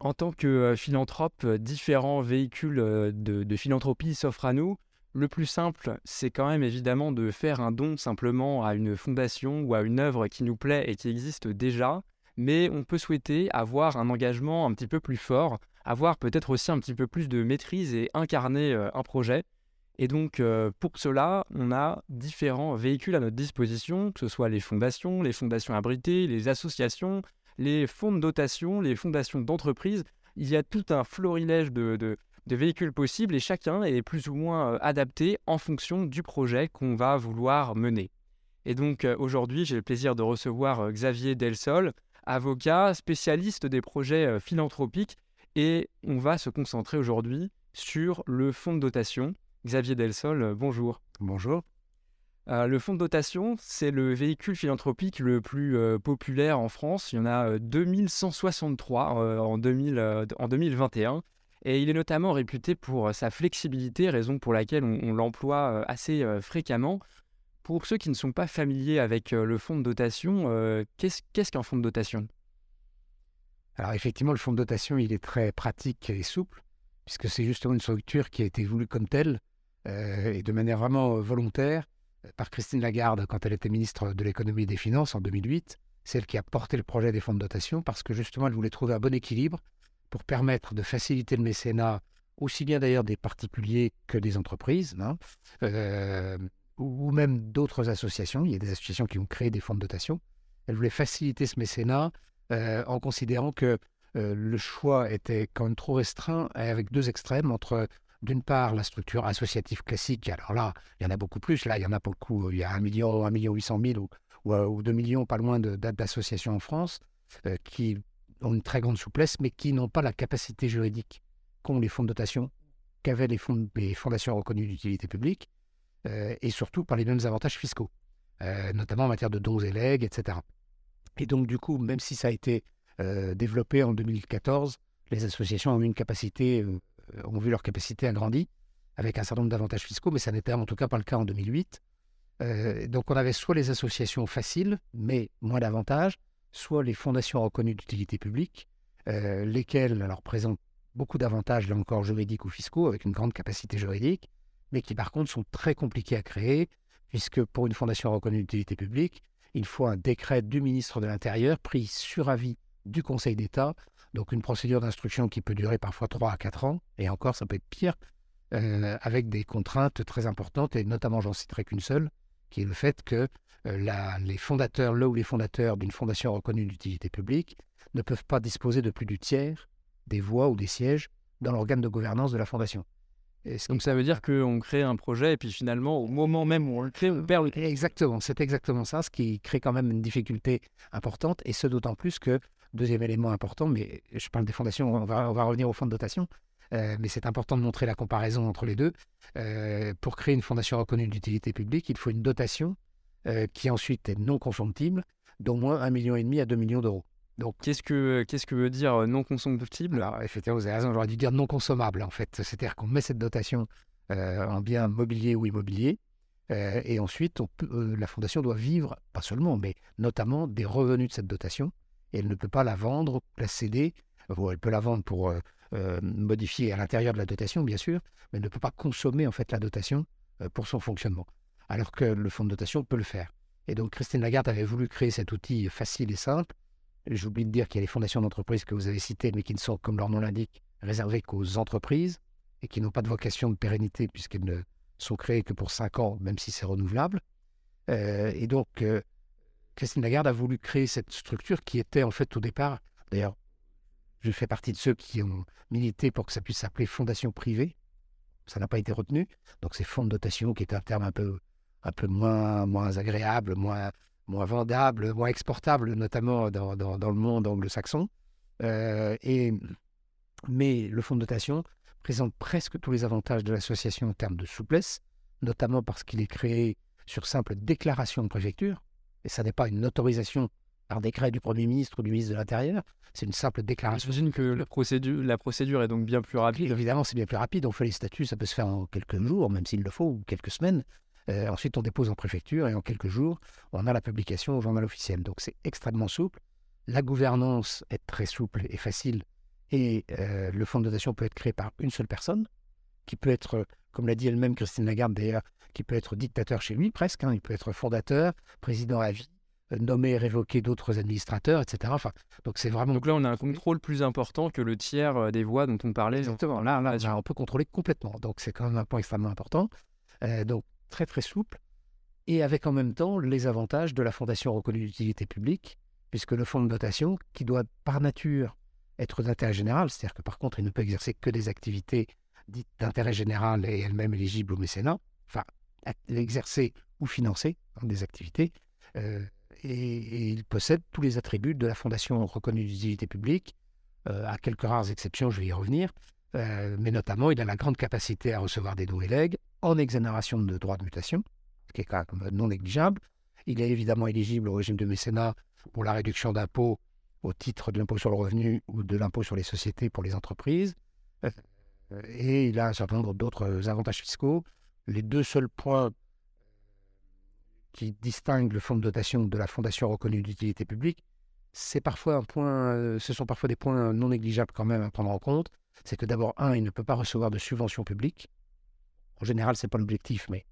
En tant que euh, philanthrope, euh, différents véhicules euh, de, de philanthropie s'offrent à nous. Le plus simple, c'est quand même évidemment de faire un don simplement à une fondation ou à une œuvre qui nous plaît et qui existe déjà, mais on peut souhaiter avoir un engagement un petit peu plus fort, avoir peut-être aussi un petit peu plus de maîtrise et incarner un projet. Et donc, pour cela, on a différents véhicules à notre disposition, que ce soit les fondations, les fondations abritées, les associations, les fonds de dotation, les fondations d'entreprise. Il y a tout un florilège de, véhicules possibles et chacun est plus ou moins euh, adapté en fonction du projet qu'on va vouloir mener. Et donc euh, aujourd'hui, j'ai le plaisir de recevoir euh, Xavier Delsol, avocat, spécialiste des projets philanthropiques, et on va se concentrer aujourd'hui sur le fonds de dotation. Xavier Delsol, bonjour. Bonjour. Euh, le fonds de dotation, c'est le véhicule philanthropique le plus euh, populaire en France. Il y en a 2163 euh, en, 2021. Et il est notamment réputé pour sa flexibilité, raison pour laquelle on, l'emploie assez fréquemment. Pour ceux qui ne sont pas familiers avec le fonds de dotation, qu'est-ce qu'un fonds de dotation? Alors effectivement, le fonds de dotation, il est très pratique et souple, puisque c'est justement une structure qui a été voulue comme telle, et de manière vraiment volontaire, par Christine Lagarde quand elle était ministre de l'économie et des finances en 2008. C'est elle qui a porté le projet des fonds de dotation parce que justement elle voulait trouver un bon équilibre pour permettre de faciliter le mécénat aussi bien d'ailleurs des particuliers que des entreprises, hein, euh, ou même d'autres associations. Il y a des associations qui ont créé des fonds de dotation. Elle voulait faciliter ce mécénat euh, en considérant que euh, le choix était quand même trop restreint avec deux extrêmes entre d'une part, la structure associative classique. Alors là, il y en a beaucoup plus. Là, il y en a beaucoup. Il y a 1 million, 1 million 800 000 ou, ou, euh, ou 2 millions, pas loin d'associations en France euh, qui ont une très grande souplesse, mais qui n'ont pas la capacité juridique qu'ont les fonds de dotation, qu'avaient les, fonds, fondations reconnues d'utilité publique, euh, et surtout par les mêmes avantages fiscaux, notamment en matière de dons et legs, etc. Et donc, du coup, même si ça a été développé en 2014, les associations ont une capacité euh, ont vu leur capacité agrandie avec un certain nombre d'avantages fiscaux, mais ça n'était en tout cas pas le cas en 2008. Euh, donc on avait soit les associations faciles, mais moins d'avantages, soit les fondations reconnues d'utilité publique, euh, lesquelles présentent beaucoup d'avantages, là encore juridiques ou fiscaux, avec une grande capacité juridique, mais qui par contre sont très compliquées à créer, puisque pour une fondation reconnue d'utilité publique, il faut un décret du ministre de l'Intérieur pris sur avis du Conseil d'État donc une procédure d'instruction qui peut durer parfois 3 à 4 ans, et encore ça peut être pire, euh, avec des contraintes très importantes, et notamment j'en citerai qu'une seule, qui est le fait que euh, les fondateurs, là où les fondateurs d'une fondation reconnue d'utilité publique ne peuvent pas disposer de plus du tiers des voix ou des sièges dans l'organe de gouvernance de la fondation. Donc ça veut dire qu'on crée un projet et puis finalement, au moment même où on le crée, on perd le... Exactement, c'est exactement ça, ce qui crée quand même une difficulté importante, et ce d'autant plus que Deuxième élément important, mais je parle des fondations, on va, revenir au fonds de dotation, euh, mais c'est important de montrer la comparaison entre les deux. Euh, pour créer une fondation reconnue d'utilité publique, il faut une dotation euh, qui ensuite est non consomptible, d'au moins 1,5 million à 2 millions d'euros. Donc, qu'est-ce que, qu'est-ce que veut dire non consomptible? Alors, effectivement, vous avez raison, j'aurais dû dire non consommable, en fait. C'est-à-dire qu'on met cette dotation en bien mobilier ou immobilier, et ensuite, la fondation doit vivre, pas seulement, mais notamment des revenus de cette dotation, et elle ne peut pas la vendre, la céder. elle peut la vendre pour euh, euh, modifier à l'intérieur de la dotation, bien sûr, mais elle ne peut pas consommer en fait la dotation euh, pour son fonctionnement, alors que le fonds de dotation peut le faire. Et donc Christine Lagarde avait voulu créer cet outil facile et simple. J'oublie de dire qu'il y a les fondations d'entreprise que vous avez citées, mais qui ne sont, comme leur nom l'indique, réservées qu'aux entreprises et qui n'ont pas de vocation de pérennité puisqu'elles ne sont créées que pour cinq ans, même si c'est renouvelable. et donc, Christine Lagarde a voulu créer cette structure qui était en fait au départ, d'ailleurs, je fais partie de ceux qui ont milité pour que ça puisse s'appeler fondation privée. Ça n'a pas été retenu. Donc c'est fonds de dotation qui est un terme un peu, moins, agréable, moins, vendable, moins exportable, notamment dans, le monde anglo-saxon. Euh, mais le fonds de dotation présente presque tous les avantages de l'association en termes de souplesse, notamment parce qu'il est créé sur simple déclaration de préfecture et ça n'est pas une autorisation par décret du Premier ministre ou du ministre de l'Intérieur, c'est une simple déclaration. J'imagine que la procédure, la procédure est donc bien plus rapide. Évidemment, c'est bien plus rapide. On fait les statuts, ça peut se faire en quelques jours, même s'il le faut, ou quelques semaines. Euh, ensuite, on dépose en préfecture et en quelques jours, on a la publication au journal officiel. Donc, c'est extrêmement souple. La gouvernance est très souple et facile, Et le fonds de dotation peut être créé par une seule personne, qui peut être, comme l'a dit elle-même Christine Lagarde d'ailleurs, qui peut être dictateur chez lui presque, hein. il peut être fondateur, président à vie, nommer et révoquer d'autres administrateurs, etc. Enfin, donc c'est vraiment. Donc là, on a un contrôle plus important que le tiers des voix dont on parlait. Exactement. Là, là, on peut contrôler complètement. Donc c'est quand même un point extrêmement important. donc très très souple et avec en même temps les avantages de la fondation reconnue d'utilité publique, puisque le fonds de dotation, qui doit par nature être d'intérêt général, c'est-à-dire que par contre il ne peut exercer que des activités dites d'intérêt général et elles-mêmes éligibles au mécénat, enfin exercer ou financer des activités, euh, et, il possède tous les attributs de la fondation reconnue d'utilité publique, euh, à quelques rares exceptions, je vais y revenir, euh, mais notamment il a la grande capacité à recevoir des dons et legs en exonération de droits de mutation, ce qui est quand même non négligeable. Il est évidemment éligible au régime de mécénat pour la réduction d'impôts au titre de l'impôt sur le revenu ou de l'impôt sur les sociétés pour les entreprises. Euh, et il a un certain nombre d'autres avantages fiscaux. Les deux seuls points qui distinguent le fonds de dotation de la fondation reconnue d'utilité publique, c'est parfois un point, euh, ce sont parfois des points non négligeables quand même à prendre en compte. C'est que d'abord, un, il ne peut pas recevoir de subventions publiques. En général, ce n'est pas l'objectif, mais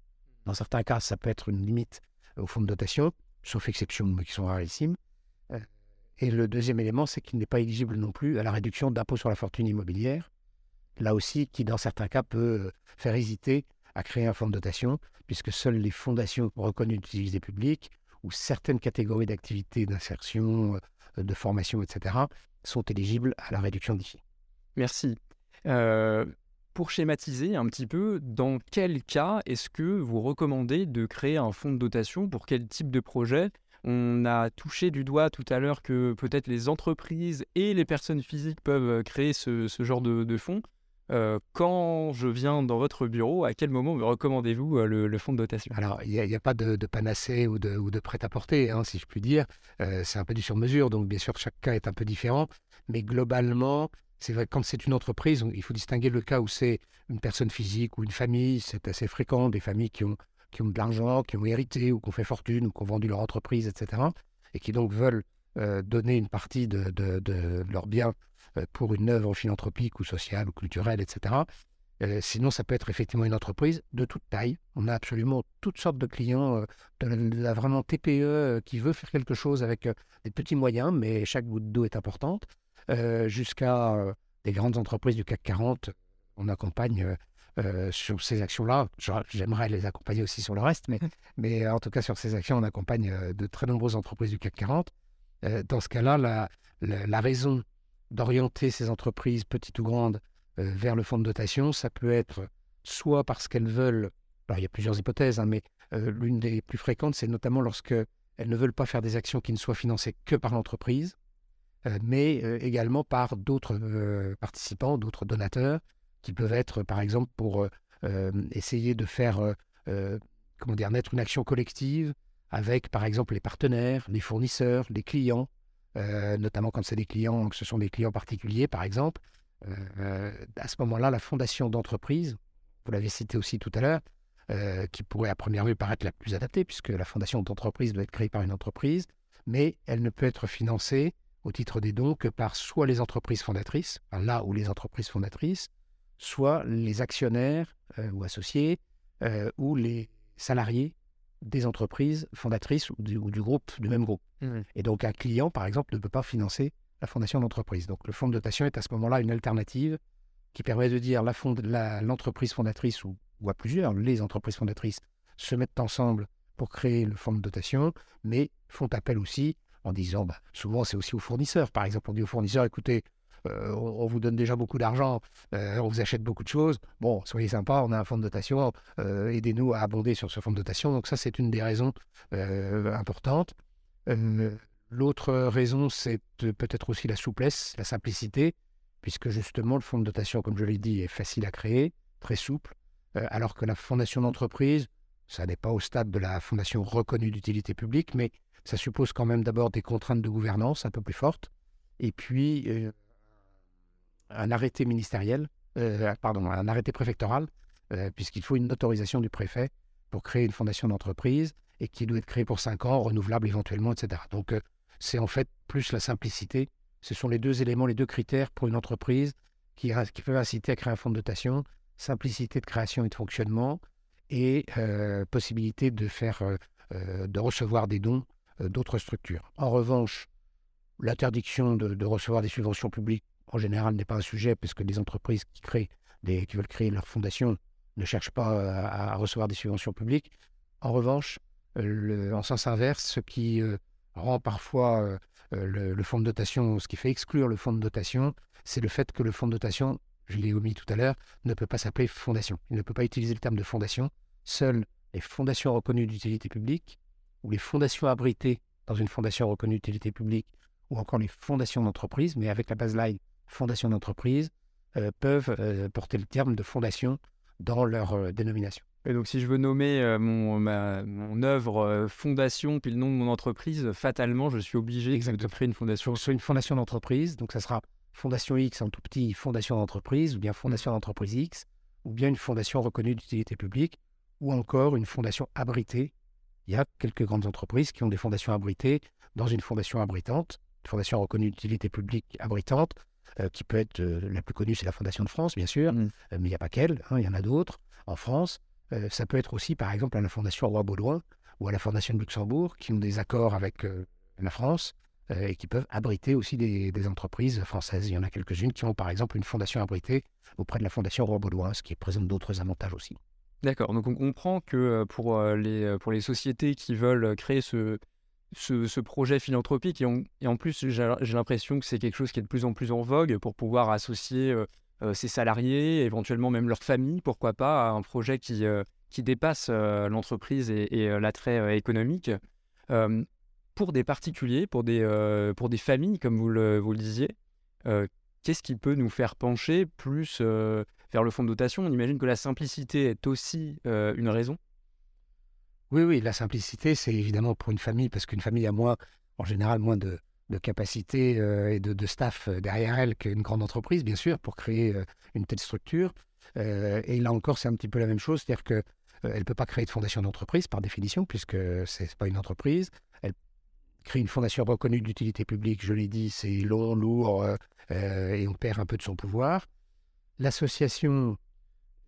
dans certains cas, ça peut être une limite au fonds de dotation, sauf exception, mais qui sont rarissimes. Euh, et le deuxième élément, c'est qu'il n'est pas éligible non plus à la réduction d'impôt sur la fortune immobilière, là aussi, qui dans certains cas peut euh, faire hésiter à créer un fonds de dotation, puisque seules les fondations reconnues d'utilité publique ou certaines catégories d'activités d'insertion, euh, de formation, etc., sont éligibles à la réduction d'ici. Merci. Euh, pour schématiser un petit peu, dans quel cas est-ce que vous recommandez de créer un fonds de dotation? Pour quel type de projet? On a touché du doigt tout à l'heure que peut-être les entreprises et les personnes physiques peuvent créer ce, genre de fonds. Euh, quand je viens dans votre bureau, à quel moment me recommandez-vous euh, le, fonds de dotation? Alors, il n'y a, pas de, panacée ou de, prêt-à-porter, hein, si je puis dire. Euh, c'est un peu du sur-mesure, donc bien sûr, chaque cas est un peu différent. Mais globalement, c'est vrai quand c'est une entreprise, il faut distinguer le cas où c'est une personne physique ou une famille. C'est assez fréquent, des familles qui ont, de l'argent, qui ont hérité ou qui ont fait fortune ou qui ont vendu leur entreprise, etc. Et qui donc veulent donner une partie de, de, de leurs biens pour une œuvre philanthropique ou sociale ou culturelle, etc. Euh, sinon, ça peut être effectivement une entreprise de toute taille. On a absolument toutes sortes de clients, euh, de, la, vraiment TPE qui veut faire quelque chose avec des petits moyens, mais chaque goutte d'eau est importante, jusqu'à des grandes entreprises du CAC 40. On accompagne sur ces actions-là. J'aimerais les accompagner aussi sur le reste, mais, mais en tout cas, sur ces actions, on accompagne de très nombreuses entreprises du CAC 40. dans ce cas-là, la, la raison d'orienter ces entreprises, petites ou grandes, euh, vers le fonds de dotation. Ça peut être soit parce qu'elles veulent, alors il y a plusieurs hypothèses, hein, mais euh, l'une des plus fréquentes, c'est notamment lorsque elles ne veulent pas faire des actions qui ne soient financées que par l'entreprise, euh, mais également par d'autres participants, d'autres donateurs, qui peuvent être, par exemple, pour essayer de faire, comment dire, naître une action collective avec, par exemple, les partenaires, les fournisseurs, les clients, euh, notamment quand c'est des clients, que ce sont des clients particuliers, par exemple. Euh, à ce moment-là, la fondation d'entreprise, vous l'avez cité aussi tout à l'heure, euh, qui pourrait à première vue paraître la plus adaptée, puisque la fondation d'entreprise doit être créée par une entreprise, mais elle ne peut être financée au titre des dons que par soit les entreprises fondatrices, là où les entreprises fondatrices, soit les actionnaires ou associés, ou les salariés des entreprises fondatrices ou du, groupe, du même groupe. Mmh. Et donc un client, par exemple, ne peut pas financer la fondation d'entreprise. Donc le fonds de dotation est à ce moment-là une alternative qui permet de dire l'entreprise fondatrice ou, à plusieurs, les entreprises fondatrices se mettent ensemble pour créer le fonds de dotation, mais font appel aussi en disant, bah, souvent c'est aussi aux fournisseurs. Par exemple, on dit aux fournisseurs, écoutez, euh, on, vous donne déjà beaucoup d'argent, euh, on vous achète beaucoup de choses. Bon, soyez sympa, on a un fonds de dotation, euh, aidez-nous à abonder sur ce fonds de dotation. Donc ça, c'est une des raisons importantes. L'autre raison, c'est peut-être aussi la souplesse, la simplicité, puisque justement, le fonds de dotation, comme je l'ai dit, est facile à créer, très souple, alors que la fondation d'entreprise, ça n'est pas au stade de la fondation reconnue d'utilité publique, mais ça suppose quand même d'abord des contraintes de gouvernance un peu plus fortes, et puis un arrêté ministériel, euh, pardon, un arrêté préfectoral, euh, puisqu'il faut une autorisation du préfet pour créer une fondation d'entreprise et qui doit être créée pour cinq ans, renouvelable éventuellement, etc. Donc, euh, c'est en fait plus la simplicité Ce sont les deux éléments, les deux critères pour une entreprise qui, qui peuvent inciter à créer un fonds de dotation simplicité de création et de fonctionnement et possibilité de faire, de recevoir des dons d'autres structures. En revanche, l'interdiction de, recevoir des subventions publiques en général n'est pas un sujet parce que les entreprises qui créent qui veulent créer leur fondation ne cherchent pas à, recevoir des subventions publiques. En revanche, le, en sens inverse, ce qui rend parfois le, le, fonds de dotation, ce qui fait exclure le fonds de dotation, c'est le fait que le fonds de dotation, je l'ai omis tout à l'heure, ne peut pas s'appeler fondation. Il ne peut pas utiliser le terme de fondation. Seules les fondations reconnues d'utilité publique ou les fondations abritées dans une fondation reconnue d'utilité publique ou encore les fondations d'entreprise, mais avec la baseline fondation d'entreprise, euh, peuvent euh, porter le terme de fondation dans leur euh, dénomination. Et donc, si je veux nommer mon, mon œuvre fondation puis le nom de mon entreprise, fatalement, je suis obligé de créer une fondation. Sur une fondation d'entreprise, donc ça sera Fondation X en tout petit, Fondation d'entreprise, ou bien Fondation d'entreprise X, ou bien une fondation reconnue d'utilité publique, ou encore une fondation abritée. Il y a quelques grandes entreprises qui ont des fondations abritées dans une fondation abritante, une fondation reconnue d'utilité publique abritante, euh, qui peut être euh, la plus connue, c'est la Fondation de France, bien sûr, mmh. euh, mais il n'y a pas qu'elle, hein, il y en a d'autres en France. ça peut être aussi, par exemple, à la Fondation Roi Baudouin ou à la Fondation de Luxembourg, qui ont des accords avec la France et qui peuvent abriter aussi des, entreprises françaises. Il y en a quelques-unes qui ont, par exemple, une fondation abritée auprès de la Fondation Roi Baudouin, ce qui présente d'autres avantages aussi. D'accord, donc on comprend que pour les, pour les sociétés qui veulent créer ce, ce, projet philanthropique. Et, en plus, j'ai l'impression que c'est quelque chose qui est de plus en plus en vogue pour pouvoir associer euh, euh, ses salariés, éventuellement même leur famille, pourquoi pas, à un projet qui, euh, qui dépasse l'entreprise et, l'attrait économique. pour des particuliers, pour des, pour des familles, comme vous le, vous le disiez, qu'est-ce qui peut nous faire pencher plus vers le fonds de dotation? On imagine que la simplicité est aussi une raison. Oui, oui, la simplicité, c'est évidemment pour une famille, parce qu'une famille a moins, en général, moins de, de capacité euh, et de, staff euh, derrière elle qu'une grande entreprise, bien sûr, pour créer euh, une telle structure. et là encore, c'est un petit peu la même chose, c'est-à-dire qu'elle ne peut pas créer de fondation d'entreprise par définition, puisque ce n'est pas une entreprise. Elle crée une fondation reconnue d'utilité publique, je l'ai dit, c'est long, lourd, et on perd un peu de son pouvoir. L'association,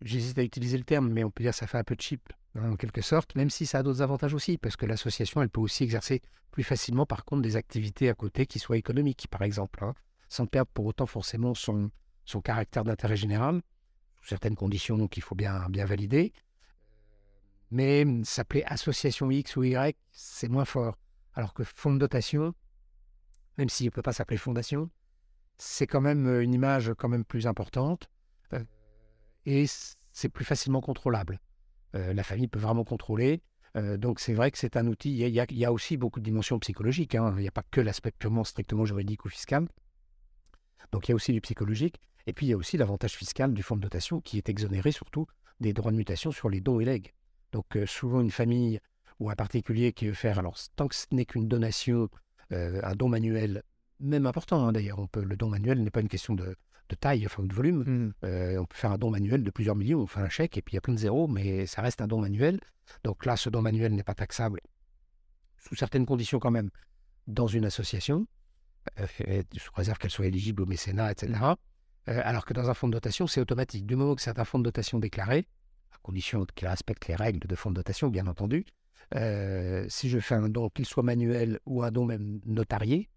j'hésite à utiliser le terme, mais on peut dire que ça fait un peu cheap en quelque sorte, même si ça a d'autres avantages aussi, parce que l'association, elle peut aussi exercer plus facilement, par contre, des activités à côté qui soient économiques, par exemple, hein, sans perdre pour autant forcément son, son caractère d'intérêt général, sous certaines conditions qu'il faut bien, bien valider. Mais s'appeler association X ou Y, c'est moins fort. Alors que fonds de dotation, même s'il ne peut pas s'appeler fondation, c'est quand même euh, une image quand même plus importante euh, et c'est plus facilement contrôlable. Euh, la famille peut vraiment contrôler. Euh, donc c'est vrai que c'est un outil, il y, a, aussi beaucoup de dimensions psychologiques, hein. il n'y a pas que l'aspect purement strictement juridique ou fiscal. Donc il y a aussi du psychologique, et puis il y a aussi l'avantage fiscal du fonds de dotation qui est exonéré surtout des droits de mutation sur les dons et legs. Donc euh, souvent une famille ou un particulier qui veut faire, alors tant que ce n'est qu'une donation, un don manuel, même important hein, d'ailleurs, le don manuel n'est pas une question de, de taille, enfin de volume. Mmh. Euh, on peut faire un don manuel de plusieurs millions, on fait un chèque et puis il y a plein de zéros, mais ça reste un don manuel. Donc là, ce don manuel n'est pas taxable, sous certaines conditions quand même, dans une association, euh, sous réserve qu'elle soit éligible au mécénat, etc. Euh, alors que dans un fonds de dotation, c'est automatique. Du moment que c'est un fonds de dotation déclaré, à condition qu'il respecte les règles de fonds de dotation, bien entendu, si je fais un don, qu'il soit manuel ou un don même notarié,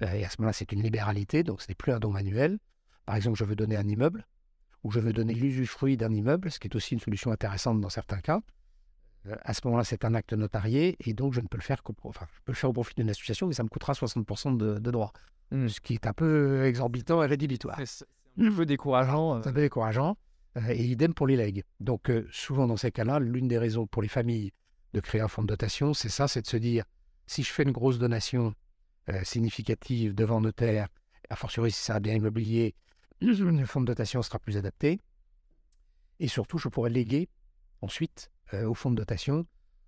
et à ce moment-là, c'est une libéralité, donc ce n'est plus un don manuel, par exemple, je veux donner un immeuble, ou je veux donner l'usufruit d'un immeuble, ce qui est aussi une solution intéressante dans certains cas. Euh, à ce moment-là, c'est un acte notarié, et donc je ne peux le faire enfin, je peux le faire au profit d'une association, mais ça me coûtera 60% de, de droits. Mmh. Ce qui est un peu exorbitant et rédhibitoire. C'est un peu décourageant. Euh. C'est un peu décourageant. Euh, et idem pour les legs. Donc, souvent dans ces cas-là, l'une des raisons pour les familles de créer un fonds de dotation, c'est ça, c'est de se dire, si je fais une grosse donation significative devant notaire, a fortiori si c'est un bien immobilier, le fonds de dotation sera plus adapté. Et surtout, je pourrais léguer ensuite euh, au fonds de dotation.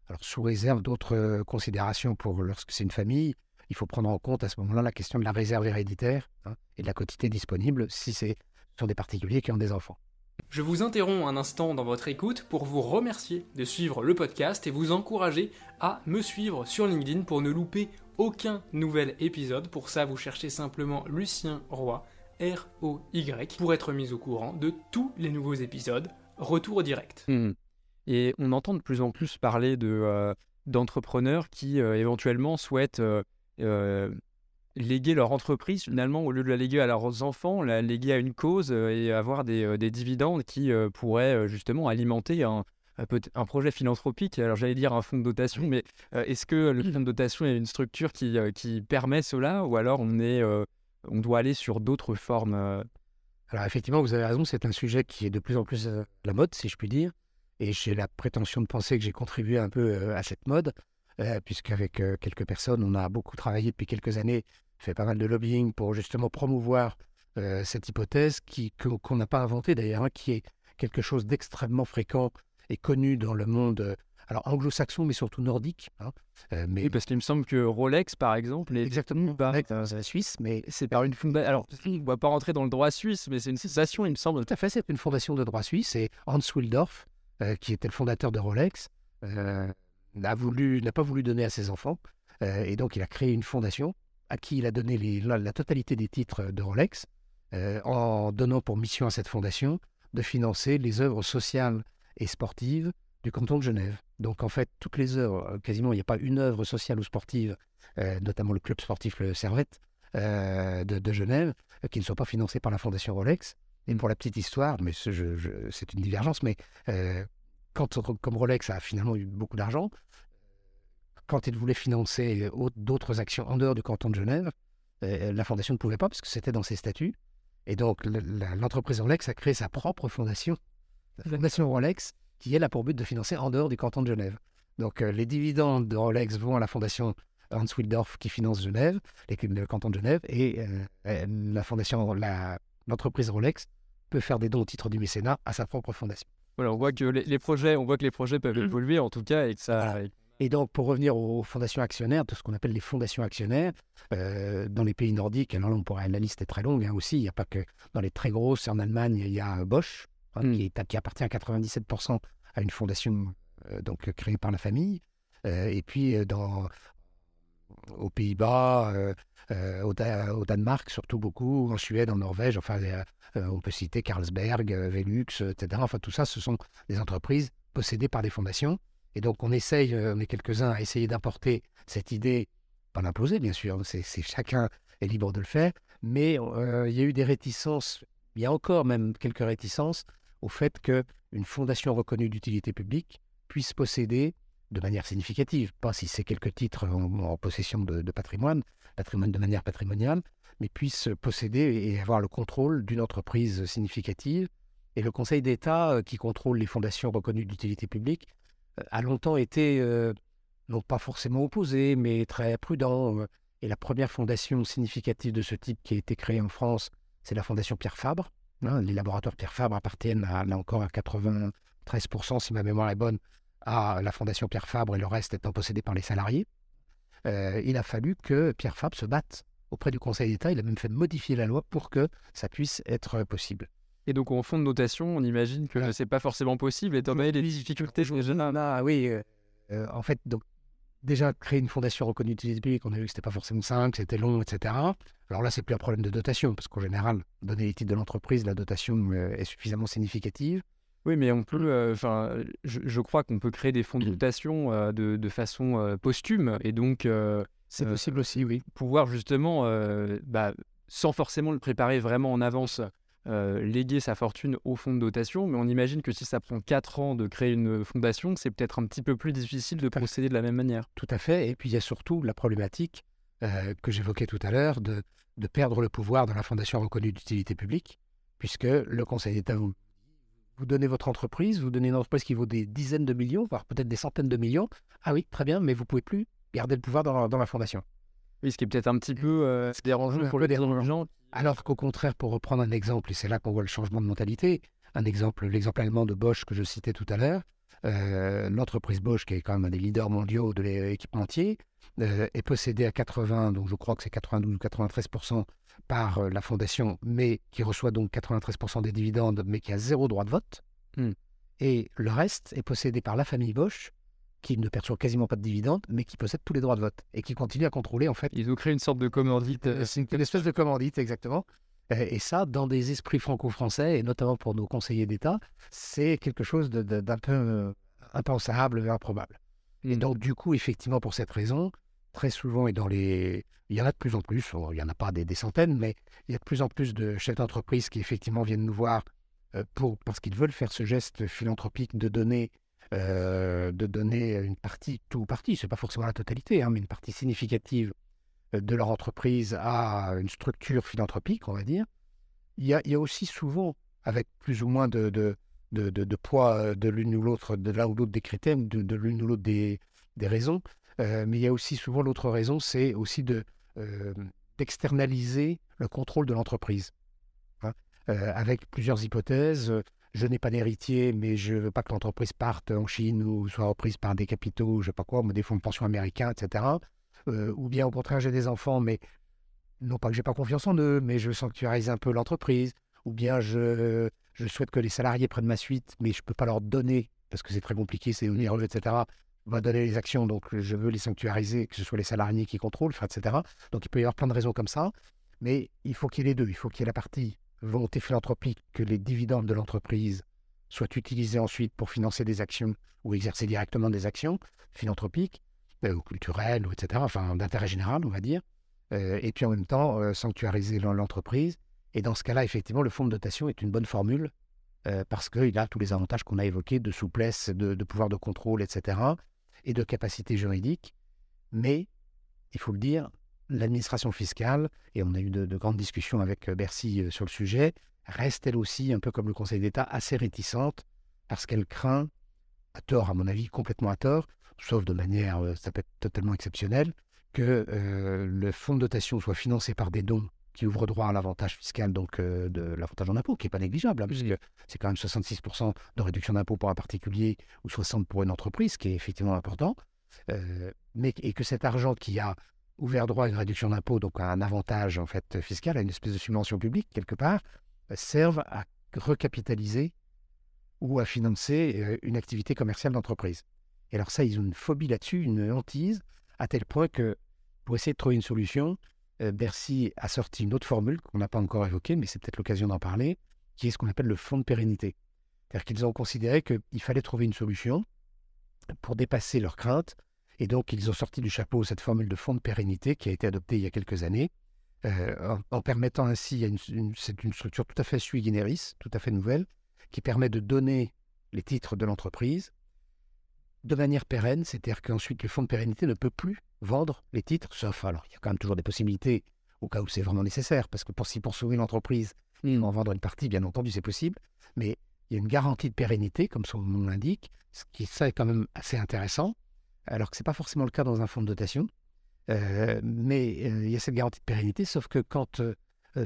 Alors, sous réserve d'autres euh, considérations pour lorsque c'est une famille, il faut prendre en compte à ce moment-là la question de la réserve héréditaire hein, et de la quotité disponible si c'est sont des particuliers qui ont des enfants. Je vous interromps un instant dans votre écoute pour vous remercier de suivre le podcast et vous encourager à me suivre sur LinkedIn pour ne louper aucun nouvel épisode. Pour ça, vous cherchez simplement Lucien Roy, R-O-Y, pour être mis au courant de tous les nouveaux épisodes. Retour direct. Hmm. Et on entend de plus en plus parler euh, d'entrepreneurs qui euh, éventuellement souhaitent euh, léguer leur entreprise finalement, au lieu de la léguer à leurs enfants, la léguer à une cause et avoir des, des dividendes qui pourraient justement alimenter un, projet philanthropique. Alors j'allais dire un fonds de dotation, mais est-ce que le fonds de dotation est une structure qui permet cela ou alors on, est, on doit aller sur d'autres formes Alors effectivement, vous avez raison, c'est un sujet qui est de plus en plus à la mode, si je puis dire. Et j'ai la prétention de penser que j'ai contribué un peu à cette mode, puisqu'avec quelques personnes, on a beaucoup travaillé depuis quelques années, fait pas mal de lobbying pour justement promouvoir cette hypothèse qui, qu'on n'a pas inventée d'ailleurs, hein, qui est quelque chose d'extrêmement fréquent et connu dans le monde alors anglo-saxon, mais surtout nordique. Hein, mais... Oui, parce qu'il me semble que Rolex, par exemple, est exactement par la Suisse, mais c'est par une fondation. Alors, on ne va pas rentrer dans le droit suisse, mais c'est une fondation, il me semble. Tout à fait, c'est une fondation de droit suisse. Et Hans Wildorf, euh, qui était le fondateur de Rolex, euh, n'a pas voulu donner à ses enfants, euh, et donc il a créé une fondation à qui il a donné les, la, totalité des titres de Rolex, en donnant pour mission à cette fondation de financer les œuvres sociales et sportives du canton de Genève. Donc en fait, toutes les œuvres, quasiment il n'y a pas une œuvre sociale ou sportive, notamment le club sportif Le Servette de, de, Genève, qui ne soit pas financées par la fondation Rolex. Et pour la petite histoire, mais c'est une divergence, mais euh, quand, comme Rolex a finalement eu beaucoup d'argent, quand il voulait financer d'autres actions en dehors du canton de Genève, euh, la fondation ne pouvait pas parce que c'était dans ses statuts. Et donc l'entreprise Rolex a créé sa propre fondation, la fondation Rolex, qui elle a pour but de financer en dehors du canton de Genève. Donc euh, les dividendes de Rolex vont à la fondation Hans Wildorf qui finance Genève, le canton de Genève, et la fondation, la l'entreprise Rolex peut faire des dons au titre du mécénat à sa propre fondation. Voilà, on voit que les, projets, on voit que les projets peuvent mmh. évoluer en tout cas et ça. Et donc, pour revenir aux fondations actionnaires, de ce qu'on appelle les fondations actionnaires, euh, dans les pays nordiques, alors là, on pourrait, la liste est très longue hein, aussi, il n'y a pas que dans les très grosses, en Allemagne, il y a Bosch, hein, mmh. qui, appartient à 97% à une fondation euh, donc, créée par la famille. Euh, et puis, dans, aux Pays-Bas, euh, euh, au, Danemark, surtout beaucoup, en Suède, en Norvège, enfin, euh, on peut citer Carlsberg, Velux, etc. Enfin, tout ça, ce sont des entreprises possédées par des fondations. Et donc, on essaye, on est quelques-uns à essayer d'importer cette idée, pas l'imposer, bien sûr, c'est, chacun est libre de le faire, mais il y a eu des réticences, il y a encore même quelques réticences au fait qu'une fondation reconnue d'utilité publique puisse posséder de manière significative, pas si c'est quelques titres en, possession de, patrimoine, patrimoine de manière patrimoniale, mais puisse posséder et avoir le contrôle d'une entreprise significative. Et le Conseil d'État, euh, qui contrôle les fondations reconnues d'utilité publique, euh, a longtemps été, euh, non pas forcément opposé, mais très prudent. Et la première fondation significative de ce type qui a été créée en France, c'est la fondation Pierre Fabre. Hein, les laboratoires Pierre Fabre appartiennent à, là encore à 93%, si ma mémoire est bonne, à la Fondation Pierre Fabre et le reste étant possédé par les salariés, euh, il a fallu que Pierre Fabre se batte auprès du Conseil d'État. Il a même fait modifier la loi pour que ça puisse être possible. Et donc, en fonds de notation, on imagine que ce n'est pas forcément possible, étant donné les difficultés. Ah, oui, euh, euh, en fait, donc, déjà, créer une fondation reconnue d'utilité publique, on a vu que ce n'était pas forcément simple, c'était long, etc. Alors là, c'est plus un problème de dotation, parce qu'en général, donner les titres de l'entreprise, la dotation est suffisamment significative. Oui, mais on peut, euh, je, crois qu'on peut créer des fonds de mmh. dotation euh, de, façon euh, posthume et donc c'est possible aussi, oui. Pouvoir justement, bah, sans forcément le préparer vraiment en avance, léguer sa fortune au fonds de dotation. Mais on imagine que si ça prend 4 ans de créer une fondation, c'est peut-être un petit peu plus difficile de procéder de la même manière. Tout à fait. Et puis il y a surtout la problématique que j'évoquais tout à l'heure de, de perdre le pouvoir dans la fondation reconnue d'utilité publique, puisque le Conseil d'État vous vous donnez votre entreprise, vous donnez une entreprise qui vaut des dizaines de millions, voire peut-être des centaines de millions. Ah oui, très bien, mais vous pouvez plus garder le pouvoir dans, la fondation. Oui, ce qui est peut-être un petit peu euh, dérangeant pour les. Alors qu'au contraire, pour reprendre un exemple, et c'est là qu'on voit le changement de mentalité, un exemple, l'exemple allemand de Bosch que je citais tout à l'heure, euh, l'entreprise Bosch, qui est quand même un des leaders mondiaux de l'équipementier, euh, est possédée à 80, donc je crois que c'est 92 ou 93% par euh, la fondation, mais qui reçoit donc 93% des dividendes, mais qui a zéro droit de vote. Hmm. Et le reste est possédé par la famille Bosch, qui ne perçoit quasiment pas de dividendes, mais qui possède tous les droits de vote et qui continue à contrôler en fait. Ils ont créé une sorte de commandite. Euh, C'est une, une espèce de commandite, exactement. Euh, Et ça, dans des esprits franco-français, et notamment pour nos conseillers d'État, c'est quelque chose d'un peu euh, impensable et improbable. Et Mm. donc, du coup, effectivement, pour cette raison, très souvent, et dans les. Il y en a de plus en plus, il n'y en a pas des, des centaines, mais il y a de plus en plus de chefs d'entreprise qui, effectivement, viennent nous voir pour, parce qu'ils veulent faire ce geste philanthropique de donner, euh, de donner une partie, tout ou partie, c'est pas forcément la totalité, hein, mais une partie significative euh, de leur entreprise à une structure philanthropique, on va dire. Il y a, aussi souvent, avec plus ou moins de, poids euh, de l'une ou l'autre, de l'un ou l'autre des critères, de, l'une ou l'autre des, raisons, mais il y a aussi souvent l'autre raison, c'est aussi de, euh, d'externaliser le contrôle de l'entreprise. Hein. Avec plusieurs hypothèses. Je n'ai pas d'héritier, mais je ne veux pas que l'entreprise parte en Chine ou soit reprise par des capitaux, je sais pas quoi, des fonds de pension américains, etc. Euh, ou bien au contraire, j'ai des enfants, mais non pas que j'ai pas confiance en eux, mais je veux sanctuariser un peu l'entreprise. Ou bien je, souhaite que les salariés prennent ma suite, mais je ne peux pas leur donner, parce que c'est très compliqué, c'est onéreux, etc. On va donner les actions, donc je veux les sanctuariser, que ce soit les salariés qui contrôlent, etc. Donc il peut y avoir plein de raisons comme ça, mais il faut qu'il y ait les deux. Il faut qu'il y ait la partie volonté philanthropique, que les dividendes de l'entreprise soient utilisés ensuite pour financer des actions ou exercer directement des actions philanthropiques euh, ou culturelles, ou etc., enfin d'intérêt général, on va dire. Euh, et puis en même temps, euh, sanctuariser l'en- l'entreprise. Et dans ce cas-là, effectivement, le fonds de dotation est une bonne formule parce qu'il a tous les avantages qu'on a évoqués de souplesse, de, de pouvoir de contrôle, etc., et de capacité juridique. Mais, il faut le dire, l'administration fiscale, et on a eu de, de grandes discussions avec euh, Bercy euh, sur le sujet, reste elle aussi, un peu comme le Conseil d'État, assez réticente parce qu'elle craint, à tort à mon avis, complètement à tort, sauf de manière, euh, ça peut être totalement exceptionnel, que euh, le fonds de dotation soit financé par des dons qui ouvrent droit à l'avantage fiscal, donc euh, de l'avantage en impôt, qui n'est pas négligeable, hein, puisque c'est quand même 66% de réduction d'impôt pour un particulier ou 60% pour une entreprise, ce qui est effectivement important, euh, mais, et que cet argent qui a ouvert droit à une réduction d'impôt, donc à un avantage en fait fiscal, à une espèce de subvention publique quelque part, euh, serve à recapitaliser ou à financer euh, une activité commerciale d'entreprise. Et alors ça, ils ont une phobie là-dessus, une hantise, à tel point que pour essayer de trouver une solution, euh, Bercy a sorti une autre formule qu'on n'a pas encore évoquée, mais c'est peut-être l'occasion d'en parler, qui est ce qu'on appelle le fonds de pérennité. C'est-à-dire qu'ils ont considéré qu'il fallait trouver une solution pour dépasser leurs craintes, et donc ils ont sorti du chapeau cette formule de fonds de pérennité qui a été adoptée il y a quelques années, euh, en, en permettant ainsi, c'est une structure tout à fait sui generis, tout à fait nouvelle, qui permet de donner les titres de l'entreprise de manière pérenne, c'est-à-dire qu'ensuite le fonds de pérennité ne peut plus vendre les titres, sauf alors il y a quand même toujours des possibilités au cas où c'est vraiment nécessaire, parce que pour s'y poursuivre l'entreprise, en vendre une partie, bien entendu, c'est possible, mais il y a une garantie de pérennité, comme son nom l'indique, ce qui ça est quand même assez intéressant, alors que ce n'est pas forcément le cas dans un fonds de dotation. Euh, mais euh, il y a cette garantie de pérennité, sauf que quand euh,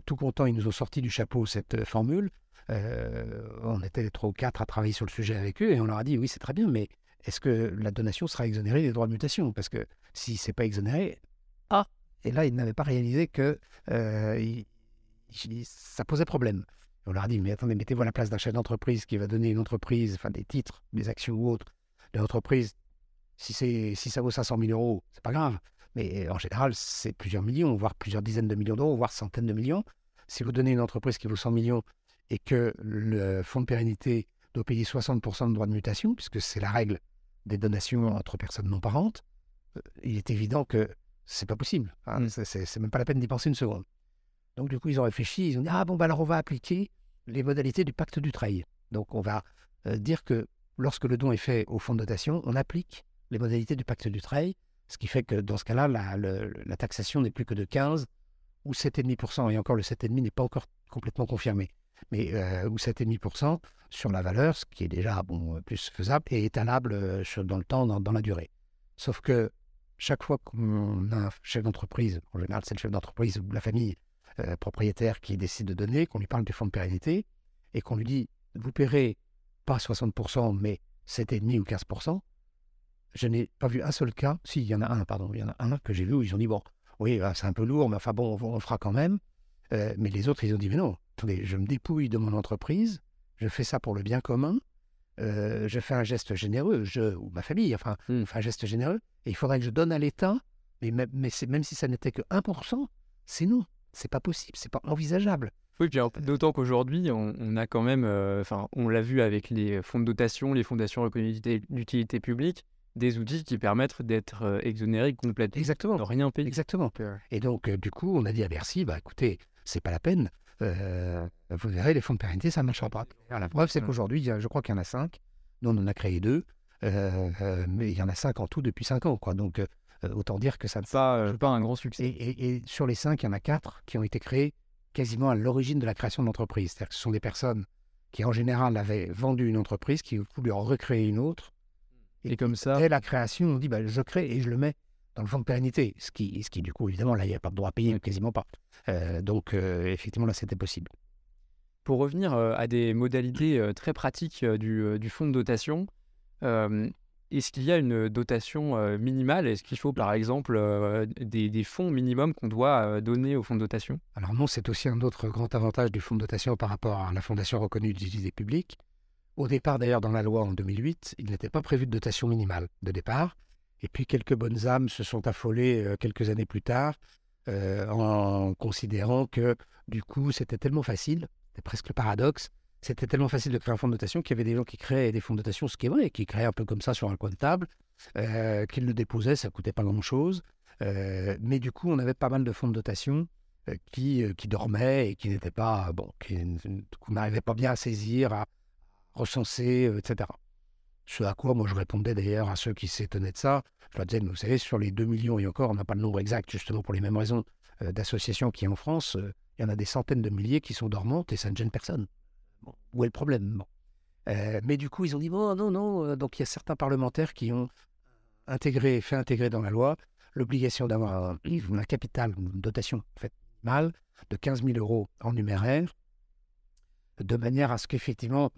tout content, ils nous ont sorti du chapeau cette formule, on était trois ou quatre à travailler sur le sujet avec eux, et on leur a dit, oui, c'est très bien, mais est-ce que la donation sera exonérée des droits de mutation? Parce que si c'est pas exonéré, ah Et là, ils n'avaient pas réalisé que ça posait problème. On leur a dit, mais attendez, mettez-vous à la place d'un chef d'entreprise qui va donner une entreprise, enfin des titres, des actions ou autres, de l'entreprise. Si, si ça vaut 500 000 euros, c'est pas grave. Mais en général, c'est plusieurs millions, voire plusieurs dizaines de millions d'euros, voire centaines de millions. Si vous donnez une entreprise qui vaut 100 millions et que le fonds de pérennité doit payer 60% de droits de mutation, puisque c'est la règle des donations entre personnes non parentes, euh, il est évident que c'est pas possible. hein. Mm. C'est même pas la peine d'y penser une seconde. Donc du coup, ils ont réfléchi, ils ont dit ah bon bah alors on va appliquer les modalités du pacte du trail. Donc on va euh, dire que lorsque le don est fait au fonds de dotation, on applique les modalités du pacte du trail, ce qui fait que dans ce cas-là, la, taxation n'est plus que de 15 ou 7,5%, et encore le 7,5% n'est pas encore complètement confirmé, mais euh, ou 7,5% sur la valeur, ce qui est déjà bon, plus faisable et étalable euh, dans le temps, dans, dans la durée. Sauf que chaque fois qu'on a un chef d'entreprise, en général c'est le chef d'entreprise ou la famille euh, propriétaire qui décide de donner, qu'on lui parle du fonds de pérennité, et qu'on lui dit, vous paierez pas 60%, mais 7,5% ou 15%, je n'ai pas vu un seul cas, si, il y en a un, pardon, il y en a un que j'ai vu où ils ont dit, bon, oui, bah, c'est un peu lourd, mais enfin bon, on, on fera quand même. Euh, mais les autres, ils ont dit, mais non, attendez, je me dépouille de mon entreprise, je fais ça pour le bien commun, euh, je fais un geste généreux, je, ou ma famille, enfin, on fait un geste généreux, et il faudrait que je donne à l'État, mais, même, mais même si ça n'était que 1%, c'est non, c'est pas possible, c'est pas envisageable. Oui, puis d'autant qu'aujourd'hui, on, on a quand même, euh, enfin, on l'a vu avec les fonds de dotation, les fondations reconnues d'utilité publique, des outils qui permettent d'être euh, exonérés complètement, Exactement. de rien payer. Exactement. Et donc, euh, du coup, on a dit à Bercy, bah écoutez, c'est pas la peine. euh, vous verrez, les fonds de pérennité, ça ne marchera pas. Alors, la preuve, c'est qu'aujourd'hui, je crois qu'il y en a cinq. Nous, on en a créé deux. euh, euh, mais il y en a cinq en tout depuis cinq ans. Quoi. Donc, autant dire que ça ne pas, pas un grand succès. Et, et- et sur les cinq, il y en a quatre qui ont été créés quasiment à l'origine de la création de l'entreprise. C'est-à-dire que ce sont des personnes qui, en général, avaient vendu une entreprise, qui voulu en recréer une autre. Et comme ça, Dès la création, on dit bah, je crée et je le mets dans le fonds de pérennité. Ce qui, ce qui du coup, évidemment, là, il n'y a pas de droit à payer, quasiment pas. Euh, donc, euh, effectivement, là, c'était possible. Pour revenir euh, à des modalités très pratiques du, du fonds de dotation, est-ce qu'il y a une dotation minimale? Est-ce qu'il faut par exemple des, des fonds minimums qu'on doit donner au fonds de dotation? Alors non, c'est aussi un autre grand avantage du fonds de dotation par rapport à la fondation reconnue d'utilité publique. Au départ, d'ailleurs, dans la loi en 2008, il n'était pas prévu de dotation minimale de départ. Et puis quelques bonnes âmes se sont affolées euh, quelques années plus tard euh, en considérant que du coup, c'était tellement facile, c'est presque le paradoxe, c'était tellement facile de créer un fonds de dotation qu'il y avait des gens qui créaient des fonds de dotation, ce qui est vrai, qui créaient un peu comme ça sur un coin de table, euh, qu'ils le déposaient, ça coûtait pas grand-chose. Mais du coup, on avait pas mal de fonds de dotation qui, dormaient et qui n'étaient pas, bon, qui n- qu'on n'arrivait pas bien à saisir, à recenser, euh, etc. Ce à quoi moi je répondais d'ailleurs à ceux qui s'étonnaient de ça. Je leur disais, vous savez, sur les 2 millions et encore, on n'a pas le nombre exact, justement pour les mêmes raisons, euh, d'associations qui en France, euh, il y en a des centaines de milliers qui sont dormantes et ça ne gêne personne. Où est le problème? Euh, Mais du coup, ils ont dit, bon, non, non. Donc il y a certains parlementaires qui ont intégré, fait intégrer dans la loi l'obligation d'avoir un, un capital, une dotation en fait, minimale de 15 000 euros en numéraire, de manière à ce qu'effectivement,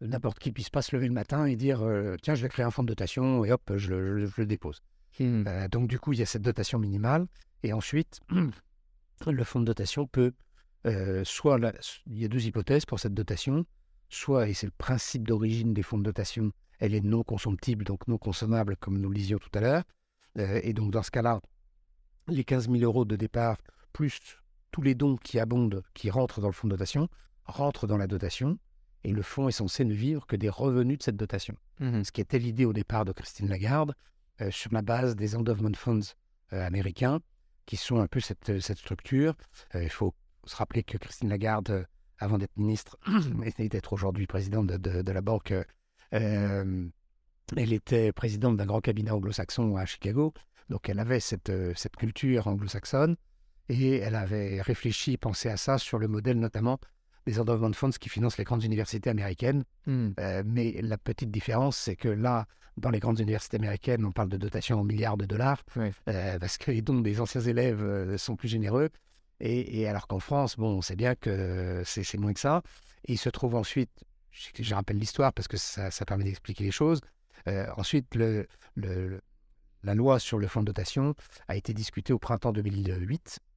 n'importe qui puisse pas se lever le matin et dire euh, tiens, je vais créer un fonds de dotation et hop, je le, je- je le dépose. Euh, donc, du coup, il y a cette dotation minimale. Et ensuite, le fonds de dotation peut, euh, soit, la- il y a deux hypothèses pour cette dotation, soit, et c'est le principe d'origine des fonds de dotation, elle est non consomptible, donc non consommable, comme nous le disions tout à l'heure. Et donc, dans ce cas-là, les 15 000 euros de départ, plus tous les dons qui abondent, qui rentrent dans le fonds de dotation, rentrent dans la dotation. Et le fonds est censé ne vivre que des revenus de cette dotation Mhm. ce qui était l'idée au départ de Christine Lagarde, euh, sur la base des endowment funds euh, américains, qui sont un peu cette, euh, cette structure. Euh, il faut se rappeler que Christine Lagarde, avant d'être ministre, et d'être aujourd'hui présidente de, de- de la banque, elle était présidente d'un grand cabinet anglo-saxon à Chicago. Donc elle avait cette, cette culture anglo-saxonne et elle avait réfléchi, pensé à ça sur le modèle notamment des endowment funds qui financent les grandes universités américaines. Mhm. Euh, mais la petite différence, c'est que là, dans les grandes universités américaines, on parle de dotations en milliards de dollars, euh, parce que les dons des anciens élèves euh, sont plus généreux. Et, et alors qu'en France, bon, on sait bien que c'est moins que ça. Et il se trouve ensuite, je, je rappelle l'histoire parce que ça, ça permet d'expliquer les choses. Euh, ensuite, le, le- le- la loi sur le fonds de dotation a été discutée au printemps 2008, euh,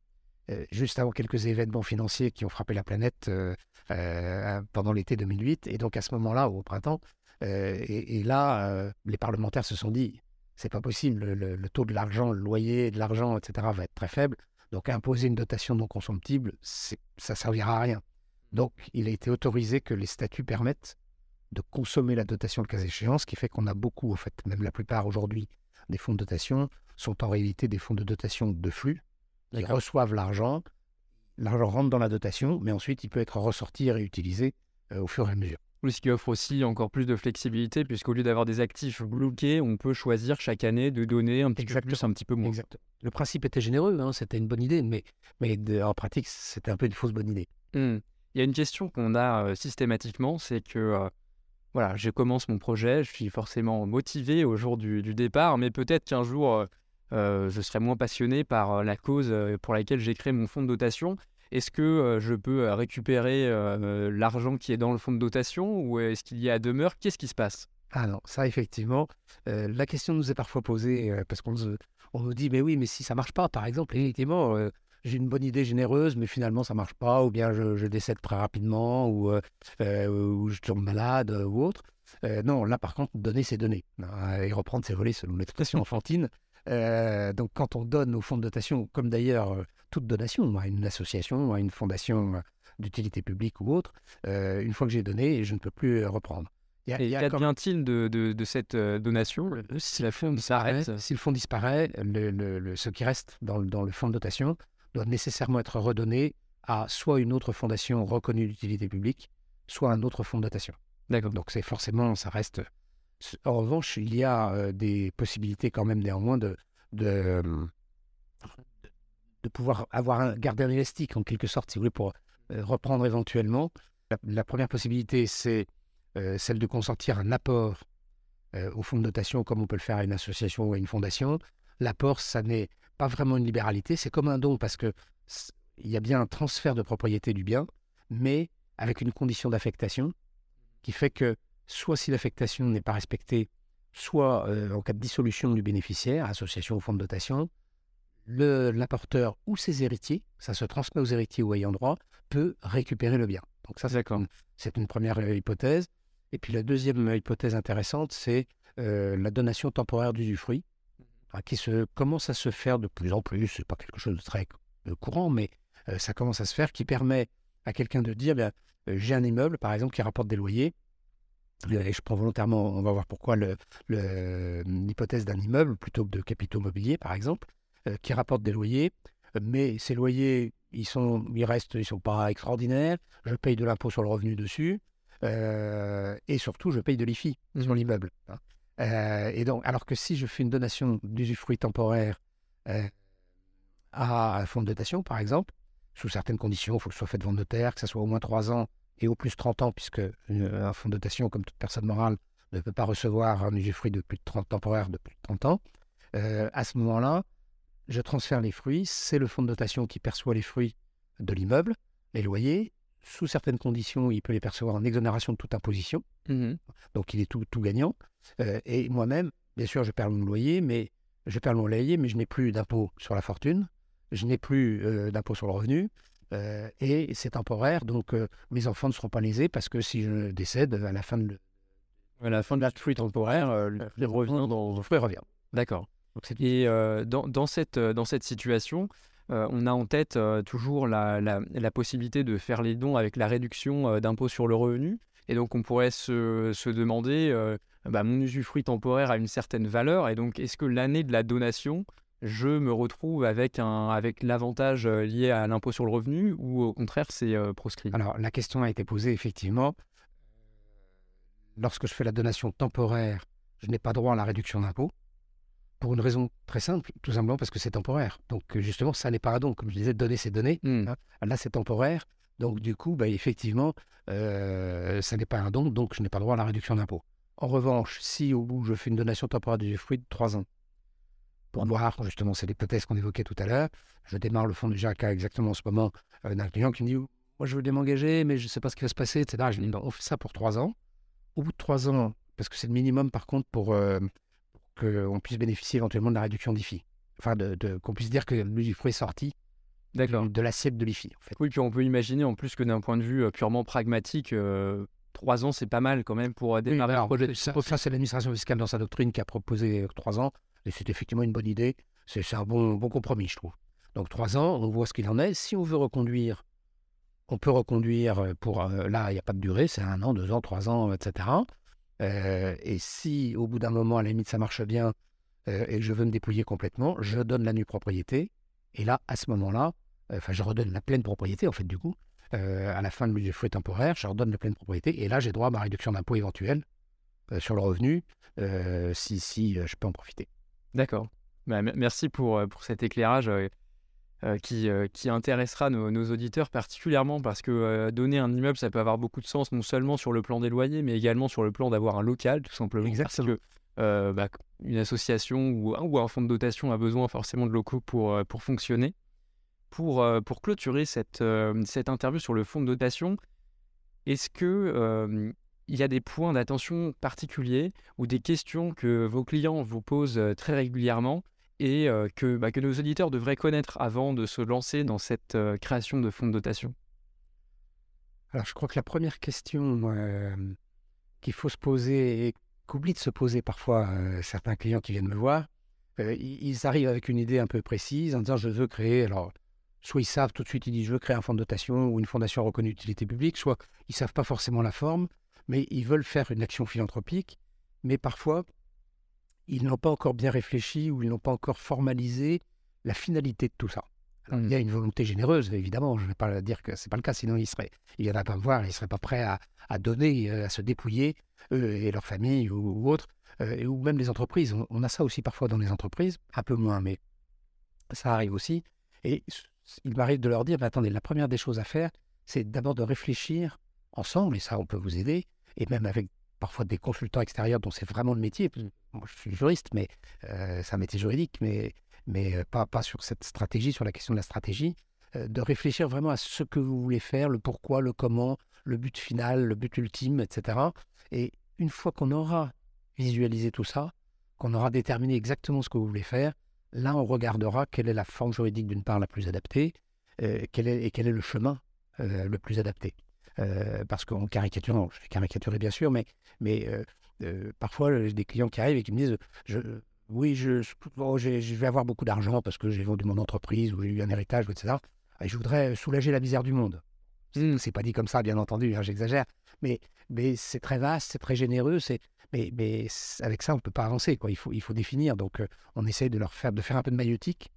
juste avant quelques événements financiers qui ont frappé la planète euh, euh, pendant l'été 2008. Et donc à ce moment-là, au printemps, euh, et, là, euh, les parlementaires se sont dit, c'est pas possible, le, taux de l'argent, le loyer de l'argent, etc., va être très faible. Donc imposer une dotation non consomptible, ça servira à rien. Donc il a été autorisé que les statuts permettent de consommer la dotation le cas échéant, ce qui fait qu'on a beaucoup, en fait, même la plupart aujourd'hui des fonds de dotation sont en réalité des fonds de dotation de flux. Ils reçoivent l'argent, l'argent rentre dans la dotation, mais ensuite il peut être ressorti et réutilisé euh, au fur et à mesure. Oui, Ce qui offre aussi encore plus de flexibilité, puisqu'au lieu d'avoir des actifs bloqués, on peut choisir chaque année de donner un petit peu Exactement. plus, un petit peu moins. Exact. Le principe était généreux, hein, c'était une bonne idée, mais, mais de- en pratique, c'était un peu une fausse bonne idée. Hmm. Il y a une question qu'on a euh, systématiquement, c'est que euh, voilà, je commence mon projet, je suis forcément motivé au jour du, du départ, mais peut-être qu'un jour je serai moins passionné par euh, la cause euh, pour laquelle j'ai créé mon fonds de dotation. Est-ce que euh, je peux euh, récupérer euh, euh, l'argent qui est dans le fonds de dotation ou est-ce qu'il y a à demeure? Qu'est-ce qui se passe? Ah non, ça effectivement, euh, la question nous est parfois posée euh, parce qu'on on nous dit, mais oui, mais si ça marche pas, par exemple, effectivement, euh, j'ai une bonne idée généreuse, mais finalement ça marche pas, ou bien je, décède très rapidement, ou, ou je tombe malade, ou autre. non, là par contre, donner c'est donner. Hein, et reprendre c'est voler selon l'expression enfantine. Donc quand on donne au fonds de dotation, comme d'ailleurs toute donation, à une association, à une fondation d'utilité publique ou autre, une fois que j'ai donné, je ne peux plus reprendre. Qu'advient-il de, de, cette euh, donation si, la fonds disparaît, si le fonds disparaît, le, ce qui reste dans, dans, le fonds de dotation doit nécessairement être redonné à soit une autre fondation reconnue d'utilité publique, soit un autre fonds de dotation. D'accord. Donc c'est forcément, ça reste. En revanche, il y a euh, des possibilités quand même néanmoins de, de, de pouvoir avoir un, garder un élastique en quelque sorte, si vous voulez, pour euh, reprendre éventuellement. la première possibilité, c'est euh, celle de consentir un apport euh, au fonds de dotation comme on peut le faire à une association ou à une fondation. L'apport, ça n'est pas vraiment une libéralité, c'est comme un don parce que il y a bien un transfert de propriété du bien, mais avec une condition d'affectation qui fait que soit si l'affectation n'est pas respectée, soit euh, en cas de dissolution du bénéficiaire, association ou fonds de dotation, l'apporteur ou ses héritiers, ça se transmet aux héritiers ou ayant droit, peut récupérer le bien. Donc ça, c'est une première hypothèse. Et puis la deuxième hypothèse intéressante, c'est euh, la donation temporaire d'usufruit, mmh hein, qui se, commence à se faire de plus en plus. Ce n'est pas quelque chose de très euh, courant, mais euh, ça commence à se faire, qui permet à quelqu'un de dire, bien, j'ai un immeuble, par exemple, qui rapporte des loyers. Et je prends volontairement, on va voir pourquoi, l'hypothèse d'un immeuble plutôt que de capitaux mobiliers, par exemple, qui rapporte des loyers. Mais ces loyers, ils, sont, ils restent, ils sont pas extraordinaires. Je paye de l'impôt sur le revenu dessus. Euh, et surtout, je paye de l'IFI sur mmh l'immeuble. Hein. Euh, et donc, alors que si je fais une donation d'usufruit temporaire euh, à un fonds de dotation, par exemple, sous certaines conditions, il faut que ce soit fait devant notaire, que ce soit au moins 3 ans et au plus 30 ans, puisque un fonds de dotation, comme toute personne morale, ne peut pas recevoir un usufruit de plus de 30 temporaire de plus de 30 ans. à ce moment-là, je transfère les fruits, c'est le fonds de dotation qui perçoit les fruits de l'immeuble, les loyers, sous certaines conditions, il peut les percevoir en exonération de toute imposition. Mmh Donc, il est tout, tout gagnant. Euh, et moi-même, bien sûr, je perds mon loyer, mais je perds mon loyer, mais je n'ai plus d'impôt sur la fortune, je n'ai plus euh, d'impôt sur le revenu, euh, et c'est temporaire. Donc, mes enfants ne seront pas lésés parce que si je décède à la fin de, à la fin de la fruit temporaire, les revenus dans le fruit revient. D'accord. Et dans, dans, cette, dans cette situation, euh, on a en tête euh, toujours la, possibilité de faire les dons avec la réduction euh, d'impôt sur le revenu. Et donc, on pourrait se, demander, bah, mon usufruit temporaire a une certaine valeur. Et donc, est-ce que l'année de la donation, je me retrouve avec, avec l'avantage lié à l'impôt sur le revenu ou au contraire, c'est proscrit? Alors, la question a été posée effectivement. Lorsque je fais la donation temporaire, je n'ai pas droit à la réduction d'impôt pour une raison très simple, tout simplement parce que c'est temporaire. Donc euh, justement, ça n'est pas un don. Comme je disais, donner, c'est donner. Hein. Là, c'est temporaire. Donc du coup, bah, effectivement, euh, ça n'est pas un don, donc je n'ai pas droit à la réduction d'impôt. En revanche, si au bout, je fais une donation temporaire de fruit de 3 ans, pour voir, justement, c'est l'hypothèse qu'on évoquait tout à l'heure, je démarre le fonds du JACA exactement en ce moment euh, d'un client qui me dit, moi je veux bien m'engager, mais je ne sais pas ce qui va se passer, etc. Je dis, on fait ça pour 3 ans. Au bout de 3 ans, parce que c'est le minimum par contre pour qu'on puisse bénéficier éventuellement de la réduction d'IFI. Enfin, de, qu'on puisse dire que l'usufruit est sorti de l'assiette de l'IFI. En fait. Oui, puis on peut imaginer en plus que d'un point de vue euh, purement pragmatique, euh, trois ans, c'est pas mal quand même pour démarrer un projet. Ça, ça c'est l'administration fiscale dans sa doctrine qui a proposé euh, trois ans, et c'est effectivement une bonne idée. C'est un bon, compromis, je trouve. Donc trois ans, on voit ce qu'il en est. Si on veut reconduire, on peut reconduire pour... là, il n'y a pas de durée, c'est un an, deux ans, trois ans, etc. Euh, et si au bout d'un moment, à la limite, ça marche bien euh, et que je veux me dépouiller complètement, je donne la nue propriété. Et là, à ce moment-là, enfin, je redonne la pleine propriété, en fait, du coup. Euh, à la fin du fruit temporaire, je redonne la pleine propriété. Et là, j'ai droit à ma réduction d'impôt éventuelle sur le revenu, si, si je peux en profiter. D'accord. Bah, merci pour, pour cet éclairage. Euh, qui, euh, qui, intéressera nos, auditeurs particulièrement parce que euh, donner un immeuble, ça peut avoir beaucoup de sens non seulement sur le plan des loyers, mais également sur le plan d'avoir un local, tout simplement. Exactement. Parce que bah, une association ou, ou, un fonds de dotation a besoin forcément de locaux pour, pour fonctionner. Pour, pour clôturer cette, cette interview sur le fonds de dotation, est-ce que il y a des points d'attention particuliers ou des questions que vos clients vous posent très régulièrement et que, bah, que nos auditeurs devraient connaître avant de se lancer dans cette création de fonds de dotation? Alors, je crois que la première question qu'il faut se poser et qu'oublient de se poser parfois certains clients qui viennent me voir, ils arrivent avec une idée un peu précise en disant je veux créer, alors soit ils savent tout de suite, ils disent je veux créer un fonds de dotation ou une fondation reconnue d'utilité publique, soit ils savent pas forcément la forme, mais ils veulent faire une action philanthropique, mais parfois ils n'ont pas encore bien réfléchi ou ils n'ont pas encore formalisé la finalité de tout ça. Alors, Il y a mmh. une volonté généreuse, évidemment. Je ne vais pas dire que c'est pas le cas, sinon ils seraient, ils viendraient pas me voir, ils seraient pas prêts à, donner, à se dépouiller eux et leur famille ou, autres, ou même les entreprises. On, a ça aussi parfois dans les entreprises, un peu moins, mais ça arrive aussi. Et il m'arrive de leur dire, attendez, la première des choses à faire, c'est d'abord de réfléchir ensemble, et ça, on peut vous aider, et même avec parfois des consultants extérieurs dont c'est vraiment le métier. Moi, je suis juriste, mais c'est un métier juridique, mais, mais pas, pas sur cette stratégie, sur la question de la stratégie, de réfléchir vraiment à ce que vous voulez faire, le pourquoi, le comment, le but final, le but ultime, etc. Et une fois qu'on aura visualisé tout ça, qu'on aura déterminé exactement ce que vous voulez faire, là, on regardera quelle est la forme juridique d'une part la plus adaptée euh, quel est, et quel est le chemin euh, le plus adapté. Euh, parce qu'en caricaturant, je vais caricaturer bien sûr, mais, mais parfois, j'ai des clients qui arrivent et qui me disent je, Oui, je, je vais avoir beaucoup d'argent parce que j'ai vendu mon entreprise ou j'ai eu un héritage, etc. Et je voudrais soulager la misère du monde. C'est pas dit comme ça, bien entendu, hein, j'exagère. Mais, mais c'est très vaste, c'est très généreux, c'est mais, mais avec ça, on ne peut pas avancer. Quoi. Il, faut, il faut définir. Donc, euh, on essaye de leur faire, de faire un peu de maïotique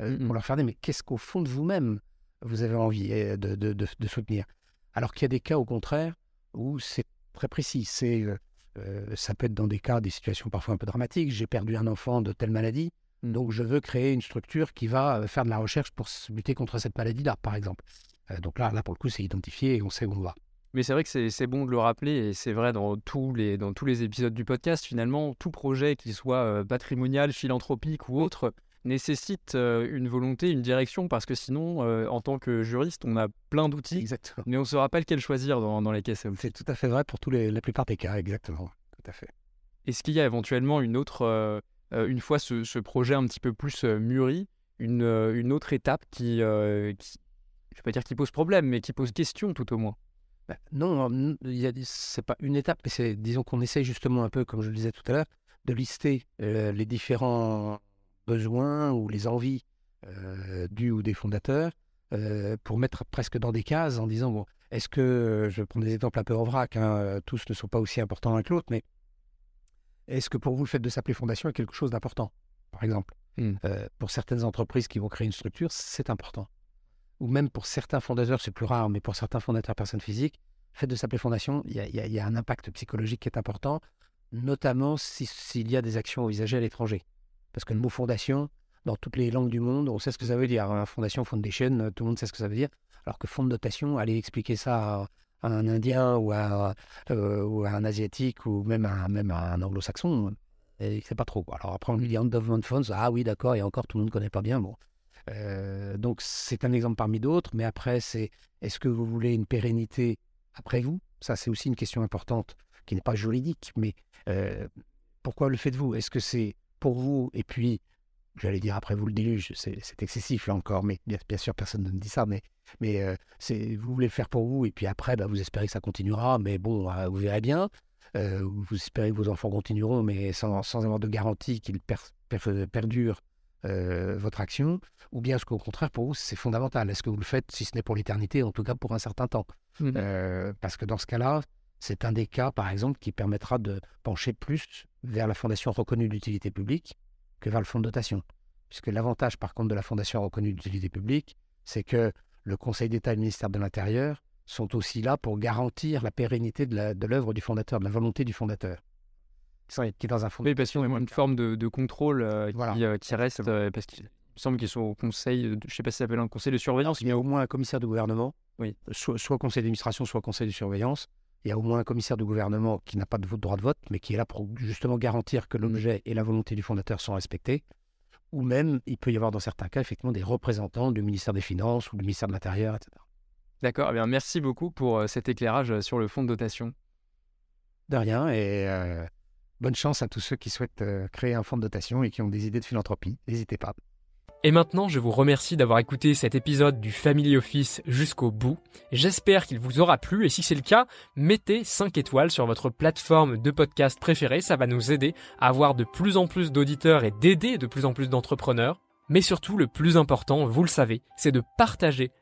euh, mmh pour leur faire dire, mais qu'est-ce qu'au fond de vous-même, vous avez envie euh, de, de, de, soutenir? Alors qu'il y a des cas, au contraire, où c'est très précis. C'est, ça peut être dans des cas, des situations parfois un peu dramatiques. J'ai perdu un enfant de telle maladie. Mmh. Donc, je veux créer une structure qui va faire de la recherche pour lutter contre cette maladie-là, par exemple. donc là, là, pour le coup, c'est identifié et on sait où on va. Mais c'est vrai que c'est bon de le rappeler, et c'est vrai dans tous, les, dans tous les épisodes du podcast, finalement, tout projet, qu'il soit euh, patrimonial, philanthropique ou autre, nécessite euh, une volonté, une direction, parce que sinon, euh, en tant que juriste, on a plein d'outils, mais on ne saura pas lequel choisir dans, dans les caisses. C'est tout à fait vrai pour tous les, la plupart des cas, exactement. Tout à fait. Est-ce qu'il y a éventuellement une autre, une fois ce, ce, projet un petit peu plus mûri, une, une autre étape qui, qui je ne vais pas dire qui pose problème, mais qui pose question tout au moins? Bah, non, ce n'est pas une étape, mais c'est, disons qu'on essaye justement un peu, comme je le disais tout à l'heure, de lister euh, les différents besoins ou les envies euh, du ou des fondateurs euh, pour mettre presque dans des cases en disant, bon, est-ce que, je prends des exemples un peu en vrac, hein, tous ne sont pas aussi importants l'un que l'autre, mais est-ce que pour vous le fait de s'appeler fondation est quelque chose d'important, par exemple? Mmh. Pour certaines entreprises qui vont créer une structure, c'est important ou même pour certains fondateurs, c'est plus rare, mais pour certains fondateurs personnes physiques, le fait de s'appeler fondation, il y, a, un impact psychologique qui est important, notamment s'il y a des actions envisagées à l'étranger. Parce que le mot fondation, dans toutes les langues du monde, on sait ce que ça veut dire. Hein. Fondation, foundation, tout le monde sait ce que ça veut dire. Alors que fond de dotation, aller expliquer ça à, un Indien ou à, euh, ou un Asiatique ou même à, un Anglo-Saxon, c'est pas trop. Alors après, on lui dit endowment funds, ah oui, d'accord, et encore, tout le monde ne connaît pas bien. Euh, donc c'est un exemple parmi d'autres, mais après c'est est-ce que vous voulez une pérennité après vous? Ça c'est aussi une question importante qui n'est pas juridique, mais euh, pourquoi le faites-vous? Est-ce que c'est pour vous. Et puis j'allais dire après vous le déluge, c'est excessif là encore, mais bien, sûr personne ne me dit ça, mais, mais euh, vous voulez le faire pour vous. Et puis après bah, vous espérez que ça continuera, mais bon vous verrez bien. vous espérez que vos enfants continueront, mais sans, sans avoir de garantie qu'ils perdurent euh, votre action, ou bien est-ce qu'au contraire, pour vous, c'est fondamental? Est-ce que vous le faites, si ce n'est pour l'éternité, en tout cas pour un certain temps? Mmh euh, Parce que dans ce cas-là, c'est un des cas, par exemple, qui permettra de pencher plus vers la fondation reconnue d'utilité publique que vers le fonds de dotation. Puisque l'avantage, par contre, de la fondation reconnue d'utilité publique, c'est que le Conseil d'État et le ministère de l'Intérieur sont aussi là pour garantir la pérennité de l'œuvre du fondateur, de la volonté du fondateur qui est dans un fonds. Oui, parce qu'il y a une forme de, contrôle euh, euh, qui, reste, euh, parce qu'il semble qu'ils sont au conseil, je ne sais pas si ça s'appelle un conseil de surveillance. Il y a au moins un commissaire de gouvernement, oui. soit, soit conseil d'administration, soit conseil de surveillance. Il y a au moins un commissaire de gouvernement qui n'a pas de droit de vote, mais qui est là pour justement garantir que l'objet et la volonté du fondateur sont respectés. Ou même, il peut y avoir dans certains cas, effectivement, des représentants du ministère des Finances ou du ministère de l'Intérieur, etc. D'accord, eh bien, merci beaucoup pour cet éclairage sur le fonds de dotation. De rien, et bonne chance à tous ceux qui souhaitent créer un fonds de dotation et qui ont des idées de philanthropie. N'hésitez pas. Et maintenant, je vous remercie d'avoir écouté cet épisode du Family Office jusqu'au bout. J'espère qu'il vous aura plu et si c'est le cas, mettez 5 étoiles sur votre plateforme de podcast préférée, ça va nous aider à avoir de plus en plus d'auditeurs et d'aider de plus en plus d'entrepreneurs. Mais surtout, le plus important, vous le savez, c'est de partager